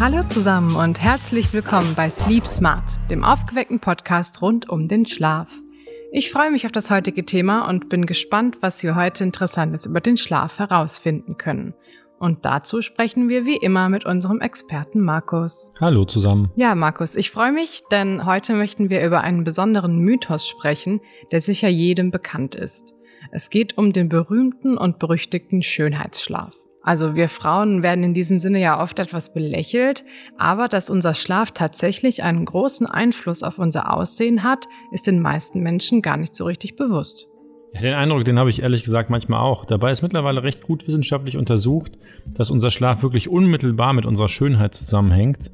Hallo zusammen und herzlich willkommen bei Sleep Smart, dem aufgeweckten Podcast rund um den Schlaf. Ich freue mich auf das heutige Thema und bin gespannt, was wir heute Interessantes über den Schlaf herausfinden können. Und dazu sprechen wir wie immer mit unserem Experten Markus. Hallo zusammen. Ja, Markus, ich freue mich, denn heute möchten wir über einen besonderen Mythos sprechen, der sicher jedem bekannt ist. Es geht um den berühmten und berüchtigten Schönheitsschlaf. Also wir Frauen werden in diesem Sinne ja oft etwas belächelt, aber dass unser Schlaf tatsächlich einen großen Einfluss auf unser Aussehen hat, ist den meisten Menschen gar nicht so richtig bewusst. Ja, den Eindruck, den habe ich ehrlich gesagt manchmal auch. Dabei ist mittlerweile recht gut wissenschaftlich untersucht, dass unser Schlaf wirklich unmittelbar mit unserer Schönheit zusammenhängt.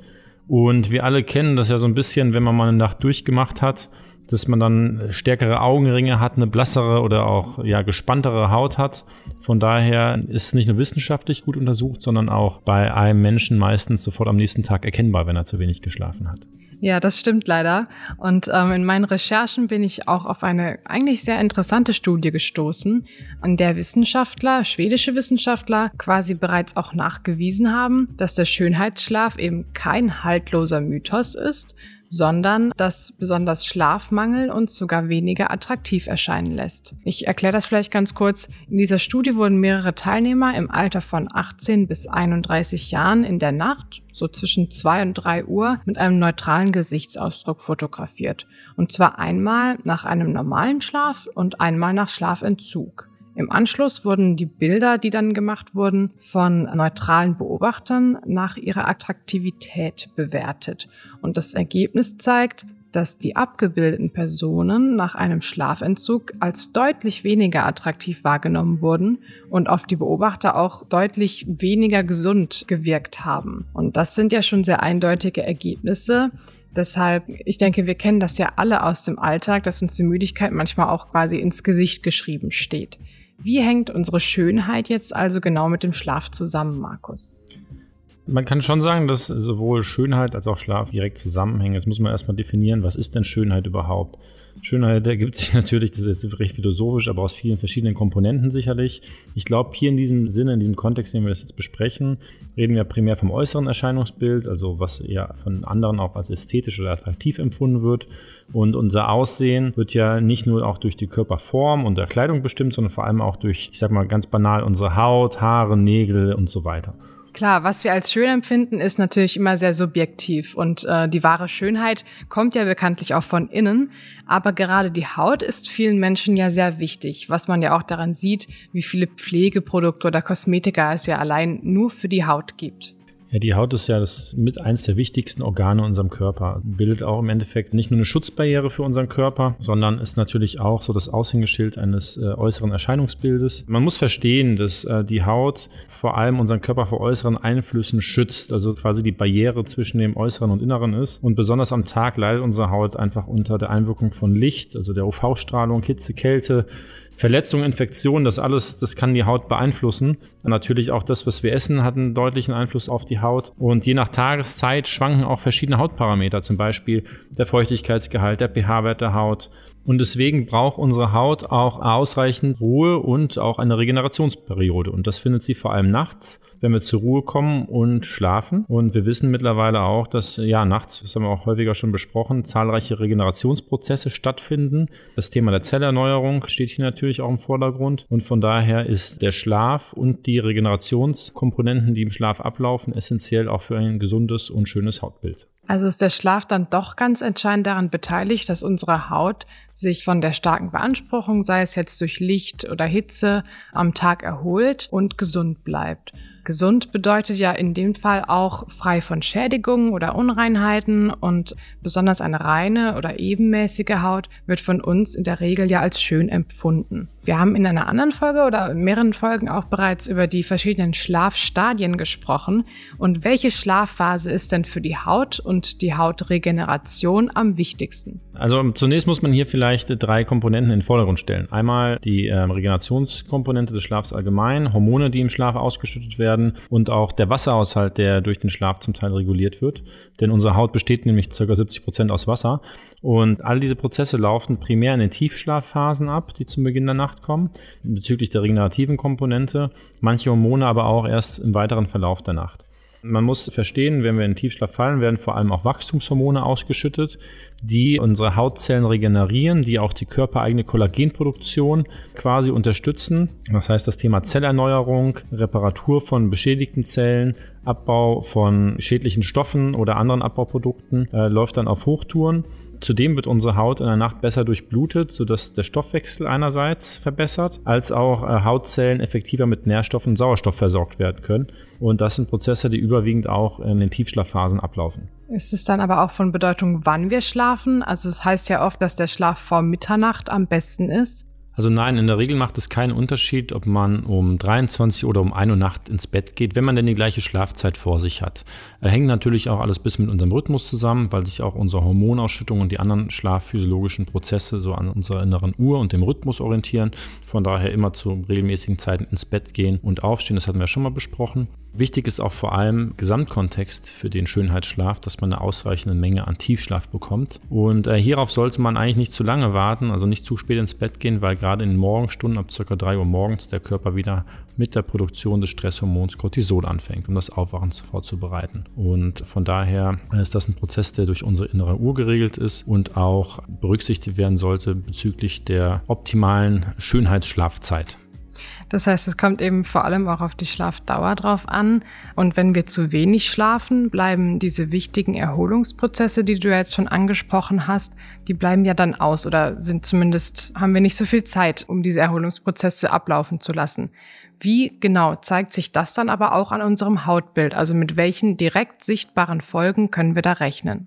Und wir alle kennen das ja so ein bisschen, wenn man mal eine Nacht durchgemacht hat, dass man dann stärkere Augenringe hat, eine blassere oder auch ja, gespanntere Haut hat. Von daher ist nicht nur wissenschaftlich gut untersucht, sondern auch bei einem Menschen meistens sofort am nächsten Tag erkennbar, wenn er zu wenig geschlafen hat. Ja, das stimmt leider. Und ähm, in meinen Recherchen bin ich auch auf eine eigentlich sehr interessante Studie gestoßen, an der Wissenschaftler, schwedische Wissenschaftler, quasi bereits auch nachgewiesen haben, dass der Schönheitsschlaf eben kein haltloser Mythos ist, sondern dass besonders Schlafmangel uns sogar weniger attraktiv erscheinen lässt. Ich erkläre das vielleicht ganz kurz. In dieser Studie wurden mehrere Teilnehmer im Alter von 18 bis 31 Jahren in der Nacht, so zwischen 2 und 3 Uhr, mit einem neutralen Gesichtsausdruck fotografiert. Und zwar einmal nach einem normalen Schlaf und einmal nach Schlafentzug. Im Anschluss wurden die Bilder, die dann gemacht wurden, von neutralen Beobachtern nach ihrer Attraktivität bewertet. Und das Ergebnis zeigt, dass die abgebildeten Personen nach einem Schlafentzug als deutlich weniger attraktiv wahrgenommen wurden und auf die Beobachter auch deutlich weniger gesund gewirkt haben. Und das sind ja schon sehr eindeutige Ergebnisse. Deshalb, ich denke, wir kennen das ja alle aus dem Alltag, dass uns die Müdigkeit manchmal auch quasi ins Gesicht geschrieben steht. Wie hängt unsere Schönheit jetzt also genau mit dem Schlaf zusammen, Markus? Man kann schon sagen, dass sowohl Schönheit als auch Schlaf direkt zusammenhängen. Jetzt muss man erstmal definieren, was ist denn Schönheit überhaupt? Schönheit ergibt sich natürlich, das ist jetzt recht philosophisch, aber aus vielen verschiedenen Komponenten sicherlich. Ich glaube, hier in diesem Sinne, in diesem Kontext, den wir das jetzt besprechen, reden wir primär vom äußeren Erscheinungsbild, also was ja von anderen auch als ästhetisch oder attraktiv empfunden wird. Und unser Aussehen wird ja nicht nur auch durch die Körperform und der Kleidung bestimmt, sondern vor allem auch durch, ich sag mal ganz banal, unsere Haut, Haare, Nägel und so weiter. Klar, was wir als schön empfinden, ist natürlich immer sehr subjektiv und äh, die wahre Schönheit kommt ja bekanntlich auch von innen. Aber gerade die Haut ist vielen Menschen ja sehr wichtig, was man ja auch daran sieht, wie viele Pflegeprodukte oder Kosmetika es ja allein nur für die Haut gibt. Ja, die Haut ist ja das mit eins der wichtigsten Organe in unserem Körper. Bildet auch im Endeffekt nicht nur eine Schutzbarriere für unseren Körper, sondern ist natürlich auch so das Aushängeschild eines äh, äußeren Erscheinungsbildes. Man muss verstehen, dass äh, die Haut vor allem unseren Körper vor äußeren Einflüssen schützt, also quasi die Barriere zwischen dem Äußeren und Inneren ist. Und besonders am Tag leidet unsere Haut einfach unter der Einwirkung von Licht, also der UV-Strahlung, Hitze, Kälte, Verletzungen, Infektionen, das alles, das kann die Haut beeinflussen. Natürlich auch das, was wir essen, hat einen deutlichen Einfluss auf die Haut. Und je nach Tageszeit schwanken auch verschiedene Hautparameter, zum Beispiel der Feuchtigkeitsgehalt, der pH-Wert der Haut, und deswegen braucht unsere Haut auch ausreichend Ruhe und auch eine Regenerationsperiode. Und das findet sie vor allem nachts, wenn wir zur Ruhe kommen und schlafen. Und wir wissen mittlerweile auch, dass ja nachts, das haben wir auch häufiger schon besprochen, zahlreiche Regenerationsprozesse stattfinden. Das Thema der Zellerneuerung steht hier natürlich auch im Vordergrund. Und von daher ist der Schlaf und die Regenerationskomponenten, die im Schlaf ablaufen, essentiell auch für ein gesundes und schönes Hautbild. Also ist der Schlaf dann doch ganz entscheidend daran beteiligt, dass unsere Haut sich von der starken Beanspruchung, sei es jetzt durch Licht oder Hitze, am Tag erholt und gesund bleibt. Gesund bedeutet ja in dem Fall auch frei von Schädigungen oder Unreinheiten und besonders eine reine oder ebenmäßige Haut wird von uns in der Regel ja als schön empfunden. Wir haben in einer anderen Folge oder mehreren Folgen auch bereits über die verschiedenen Schlafstadien gesprochen. Und welche Schlafphase ist denn für die Haut und die Hautregeneration am wichtigsten? Also zunächst muss man hier vielleicht drei Komponenten in den Vordergrund stellen. Einmal die äh, Regenerationskomponente des Schlafs allgemein, Hormone, die im Schlaf ausgeschüttet werden und auch der Wasserhaushalt, der durch den Schlaf zum Teil reguliert wird. Denn unsere Haut besteht nämlich ca. 70 Prozent aus Wasser. Und all diese Prozesse laufen primär in den Tiefschlafphasen ab, die zum Beginn der Nacht kommen, bezüglich der regenerativen Komponente, manche Hormone aber auch erst im weiteren Verlauf der Nacht. Man muss verstehen, wenn wir in den Tiefschlaf fallen, werden vor allem auch Wachstumshormone ausgeschüttet, die unsere Hautzellen regenerieren, die auch die körpereigene Kollagenproduktion quasi unterstützen. Das heißt, das Thema Zellerneuerung, Reparatur von beschädigten Zellen, Abbau von schädlichen Stoffen oder anderen Abbauprodukten äh, läuft dann auf Hochtouren. Zudem wird unsere Haut in der Nacht besser durchblutet, sodass der Stoffwechsel einerseits verbessert, als auch äh, Hautzellen effektiver mit Nährstoffen und Sauerstoff versorgt werden können. Und das sind Prozesse, die überwiegend auch in den Tiefschlafphasen ablaufen. Ist es dann aber auch von Bedeutung, wann wir schlafen? Also es heißt ja oft, dass der Schlaf vor Mitternacht am besten ist. Also nein, in der Regel macht es keinen Unterschied, ob man um 23 oder um 1 Uhr Nacht ins Bett geht, wenn man denn die gleiche Schlafzeit vor sich hat. Er hängt natürlich auch alles bis mit unserem Rhythmus zusammen, weil sich auch unsere Hormonausschüttung und die anderen schlafphysiologischen Prozesse so an unserer inneren Uhr und dem Rhythmus orientieren. Von daher immer zu regelmäßigen Zeiten ins Bett gehen und aufstehen, das hatten wir schon mal besprochen. Wichtig ist auch vor allem Gesamtkontext für den Schönheitsschlaf, dass man eine ausreichende Menge an Tiefschlaf bekommt. Und äh, hierauf sollte man eigentlich nicht zu lange warten, also nicht zu spät ins Bett gehen, weil gerade in den Morgenstunden ab ca. 3 Uhr morgens der Körper wieder mit der Produktion des Stresshormons Cortisol anfängt, um das Aufwachen vorzubereiten. Und von daher ist das ein Prozess, der durch unsere innere Uhr geregelt ist und auch berücksichtigt werden sollte bezüglich der optimalen Schönheitsschlafzeit. Das heißt, es kommt eben vor allem auch auf die Schlafdauer drauf an. Und wenn wir zu wenig schlafen, bleiben diese wichtigen Erholungsprozesse, die du jetzt schon angesprochen hast, die bleiben ja dann aus oder sind zumindest, haben wir nicht so viel Zeit, um diese Erholungsprozesse ablaufen zu lassen. Wie genau zeigt sich das dann aber auch an unserem Hautbild? Also mit welchen direkt sichtbaren Folgen können wir da rechnen?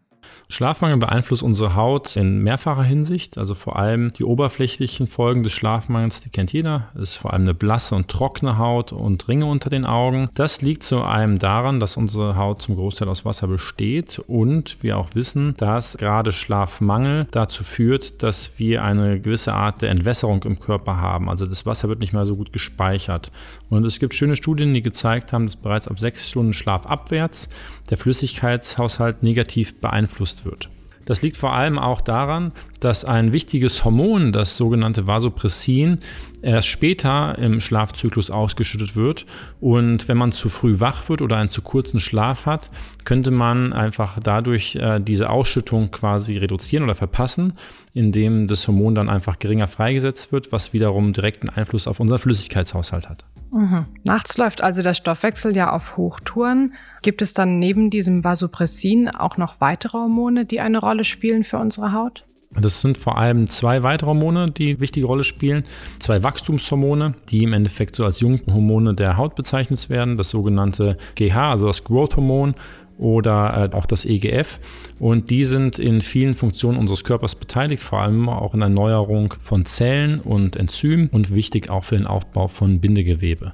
Schlafmangel beeinflusst unsere Haut in mehrfacher Hinsicht. Also vor allem die oberflächlichen Folgen des Schlafmangels, die kennt jeder. Das ist vor allem eine blasse und trockene Haut und Ringe unter den Augen. Das liegt zu einem daran, dass unsere Haut zum Großteil aus Wasser besteht und wir auch wissen, dass gerade Schlafmangel dazu führt, dass wir eine gewisse Art der Entwässerung im Körper haben. Also das Wasser wird nicht mehr so gut gespeichert. Und es gibt schöne Studien, die gezeigt haben, dass bereits ab sechs Stunden Schlaf abwärts der Flüssigkeitshaushalt negativ beeinflusst wird. Das liegt vor allem auch daran, dass ein wichtiges Hormon, das sogenannte Vasopressin, erst später im Schlafzyklus ausgeschüttet wird. Und wenn man zu früh wach wird oder einen zu kurzen Schlaf hat, könnte man einfach dadurch äh, diese Ausschüttung quasi reduzieren oder verpassen, indem das Hormon dann einfach geringer freigesetzt wird, was wiederum direkten Einfluss auf unseren Flüssigkeitshaushalt hat. Mhm. Nachts läuft also der Stoffwechsel ja auf Hochtouren. Gibt es dann neben diesem Vasopressin auch noch weitere Hormone, die eine Rolle spielen für unsere Haut? Das sind vor allem zwei weitere Hormone, die wichtige Rolle spielen. Zwei Wachstumshormone, die im Endeffekt so als Junghormone der Haut bezeichnet werden. Das sogenannte GH, also das Growth Hormon oder äh, auch das EGF. Und die sind in vielen Funktionen unseres Körpers beteiligt, vor allem auch in der Erneuerung von Zellen und Enzymen und wichtig auch für den Aufbau von Bindegewebe.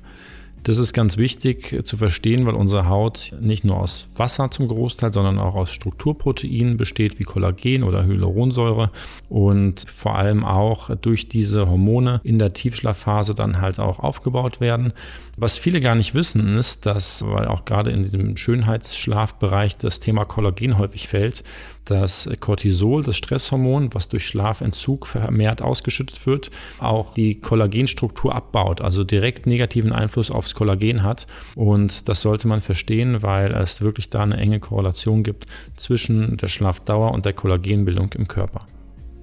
Das ist ganz wichtig zu verstehen, weil unsere Haut nicht nur aus Wasser zum Großteil, sondern auch aus Strukturproteinen besteht, wie Kollagen oder Hyaluronsäure und vor allem auch durch diese Hormone in der Tiefschlafphase dann halt auch aufgebaut werden. Was viele gar nicht wissen, ist, dass, weil auch gerade in diesem Schönheitsschlafbereich das Thema Kollagen häufig fällt, dass Cortisol, das Stresshormon, was durch Schlafentzug vermehrt ausgeschüttet wird, auch die Kollagenstruktur abbaut, also direkt negativen Einfluss aufs Kollagen hat. Und das sollte man verstehen, weil es wirklich da eine enge Korrelation gibt zwischen der Schlafdauer und der Kollagenbildung im Körper.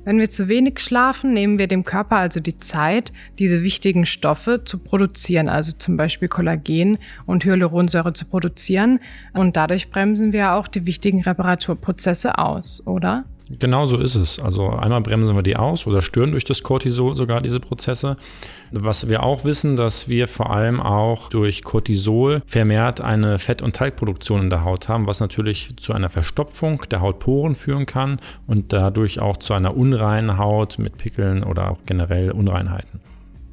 Wenn wir zu wenig schlafen, nehmen wir dem Körper also die Zeit, diese wichtigen Stoffe zu produzieren, also zum Beispiel Kollagen und Hyaluronsäure zu produzieren. Und dadurch bremsen wir auch die wichtigen Reparaturprozesse aus, oder? Genau so ist es. Also einmal bremsen wir die aus oder stören durch das Cortisol sogar diese Prozesse. Was wir auch wissen, dass wir vor allem auch durch Cortisol vermehrt eine Fett- und Teigproduktion in der Haut haben, was natürlich zu einer Verstopfung der Hautporen führen kann und dadurch auch zu einer unreinen Haut mit Pickeln oder auch generell Unreinheiten.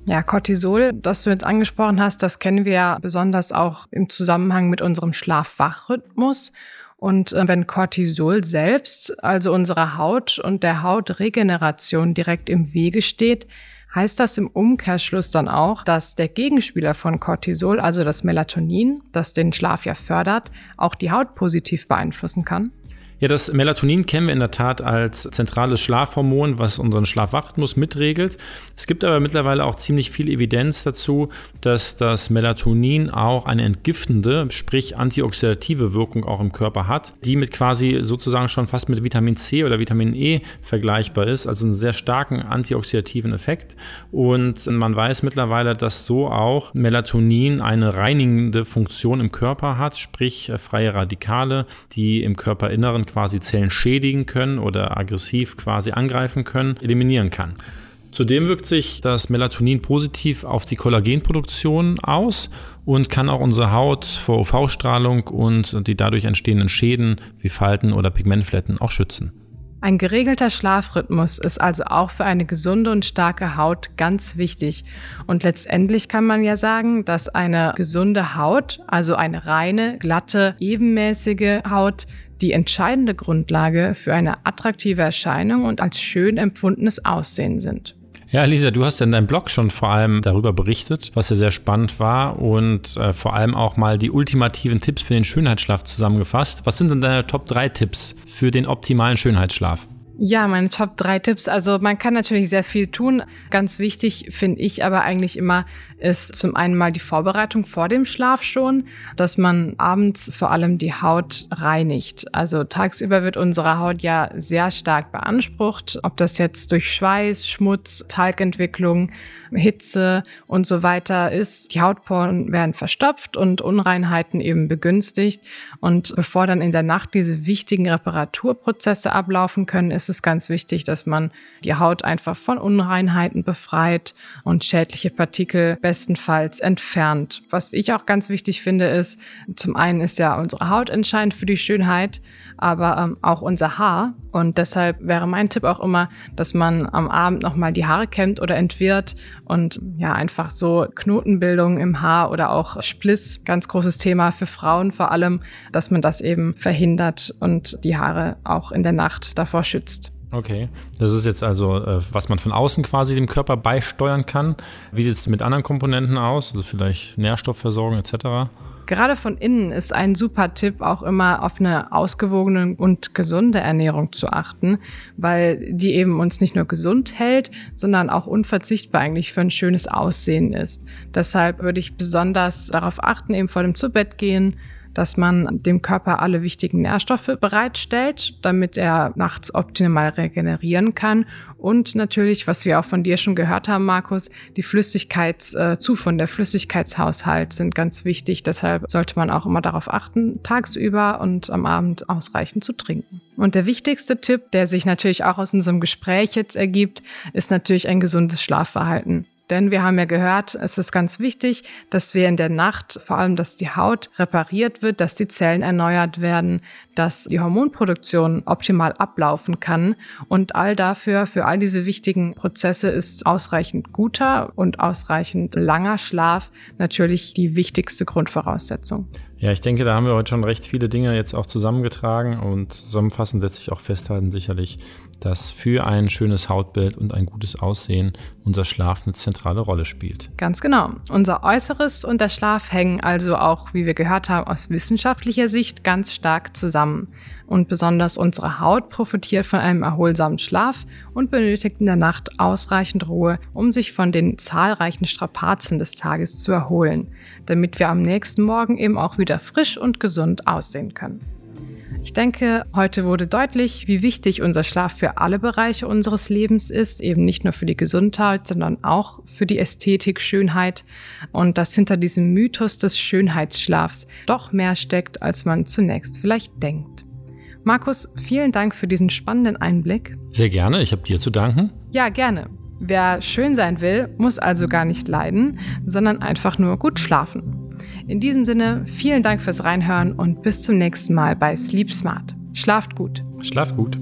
Ja, Cortisol, das du jetzt angesprochen hast, das kennen wir ja besonders auch im Zusammenhang mit unserem Schlaf-Wach-Rhythmus. Und äh, wenn Cortisol selbst, also unserer Haut und der Hautregeneration direkt im Wege steht, heißt das im Umkehrschluss dann auch, dass der Gegenspieler von Cortisol, also das Melatonin, das den Schlaf ja fördert, auch die Haut positiv beeinflussen kann? Ja, das Melatonin kennen wir in der Tat als zentrales Schlafhormon, was unseren Schlafwachrhythmus mitregelt. Es gibt aber mittlerweile auch ziemlich viel Evidenz dazu, dass das Melatonin auch eine entgiftende, sprich antioxidative Wirkung auch im Körper hat, die mit quasi sozusagen schon fast mit Vitamin C oder Vitamin E vergleichbar ist, also einen sehr starken antioxidativen Effekt. Und man weiß mittlerweile, dass so auch Melatonin eine reinigende Funktion im Körper hat, sprich freie Radikale, die im Körperinneren quasi Zellen schädigen können oder aggressiv quasi angreifen können, eliminieren kann. Zudem wirkt sich das Melatonin positiv auf die Kollagenproduktion aus und kann auch unsere Haut vor UV-Strahlung und die dadurch entstehenden Schäden wie Falten oder Pigmentflecken auch schützen. Ein geregelter Schlafrhythmus ist also auch für eine gesunde und starke Haut ganz wichtig. Und letztendlich kann man ja sagen, dass eine gesunde Haut, also eine reine, glatte, ebenmäßige Haut, die entscheidende Grundlage für eine attraktive Erscheinung und als schön empfundenes Aussehen sind. Ja, Lisa, du hast in deinem Blog schon vor allem darüber berichtet, was ja sehr spannend war und äh, vor allem auch mal die ultimativen Tipps für den Schönheitsschlaf zusammengefasst. Was sind denn deine Top 3 Tipps für den optimalen Schönheitsschlaf? Ja, meine Top 3 Tipps. Also man kann natürlich sehr viel tun. Ganz wichtig finde ich aber eigentlich immer ist zum einen mal die Vorbereitung vor dem Schlaf schon, dass man abends vor allem die Haut reinigt. Also tagsüber wird unsere Haut ja sehr stark beansprucht, ob das jetzt durch Schweiß, Schmutz, Talgentwicklung, Hitze und so weiter ist. Die Hautporen werden verstopft und Unreinheiten eben begünstigt. Und bevor dann in der Nacht diese wichtigen Reparaturprozesse ablaufen können, ist es ganz wichtig, dass man die Haut einfach von Unreinheiten befreit und schädliche Partikel bestenfalls entfernt. Was ich auch ganz wichtig finde, ist, zum einen ist ja unsere Haut entscheidend für die Schönheit, aber ähm, auch unser Haar. Und deshalb wäre mein Tipp auch immer, dass man am Abend nochmal die Haare kämmt oder entwirrt und ja, einfach so Knotenbildung im Haar oder auch Spliss, ganz großes Thema für Frauen vor allem, dass man das eben verhindert und die Haare auch in der Nacht davor schützt. Okay, das ist jetzt also, äh, was man von außen quasi dem Körper beisteuern kann. Wie sieht es mit anderen Komponenten aus, also vielleicht Nährstoffversorgung etc.? Gerade von innen ist ein super Tipp, auch immer auf eine ausgewogene und gesunde Ernährung zu achten, weil die eben uns nicht nur gesund hält, sondern auch unverzichtbar eigentlich für ein schönes Aussehen ist. Deshalb würde ich besonders darauf achten, eben vor dem Zubettgehen, dass man dem Körper alle wichtigen Nährstoffe bereitstellt, damit er nachts optimal regenerieren kann. Und natürlich, was wir auch von dir schon gehört haben, Markus, die Flüssigkeitszufuhr, äh, der Flüssigkeitshaushalt sind ganz wichtig. Deshalb sollte man auch immer darauf achten, tagsüber und am Abend ausreichend zu trinken. Und der wichtigste Tipp, der sich natürlich auch aus unserem Gespräch jetzt ergibt, ist natürlich ein gesundes Schlafverhalten. Denn wir haben ja gehört, es ist ganz wichtig, dass wir in der Nacht, vor allem, dass die Haut repariert wird, dass die Zellen erneuert werden, dass die Hormonproduktion optimal ablaufen kann. Und all dafür, für all diese wichtigen Prozesse ist ausreichend guter und ausreichend langer Schlaf natürlich die wichtigste Grundvoraussetzung. Ja, ich denke, da haben wir heute schon recht viele Dinge jetzt auch zusammengetragen und zusammenfassend lässt sich auch festhalten sicherlich, dass für ein schönes Hautbild und ein gutes Aussehen unser Schlaf eine zentrale Rolle spielt. Ganz genau. Unser Äußeres und der Schlaf hängen also auch, wie wir gehört haben, aus wissenschaftlicher Sicht ganz stark zusammen. Und besonders unsere Haut profitiert von einem erholsamen Schlaf und benötigt in der Nacht ausreichend Ruhe, um sich von den zahlreichen Strapazen des Tages zu erholen, damit wir am nächsten Morgen eben auch wieder frisch und gesund aussehen können. Ich denke, heute wurde deutlich, wie wichtig unser Schlaf für alle Bereiche unseres Lebens ist, eben nicht nur für die Gesundheit, sondern auch für die Ästhetik, Schönheit und dass hinter diesem Mythos des Schönheitsschlafs doch mehr steckt, als man zunächst vielleicht denkt. Markus, vielen Dank für diesen spannenden Einblick. Sehr gerne, ich habe dir zu danken. Ja, gerne. Wer schön sein will, muss also gar nicht leiden, sondern einfach nur gut schlafen. In diesem Sinne, vielen Dank fürs Reinhören und bis zum nächsten Mal bei Sleep Smart. Schlaft gut. Schlaft gut.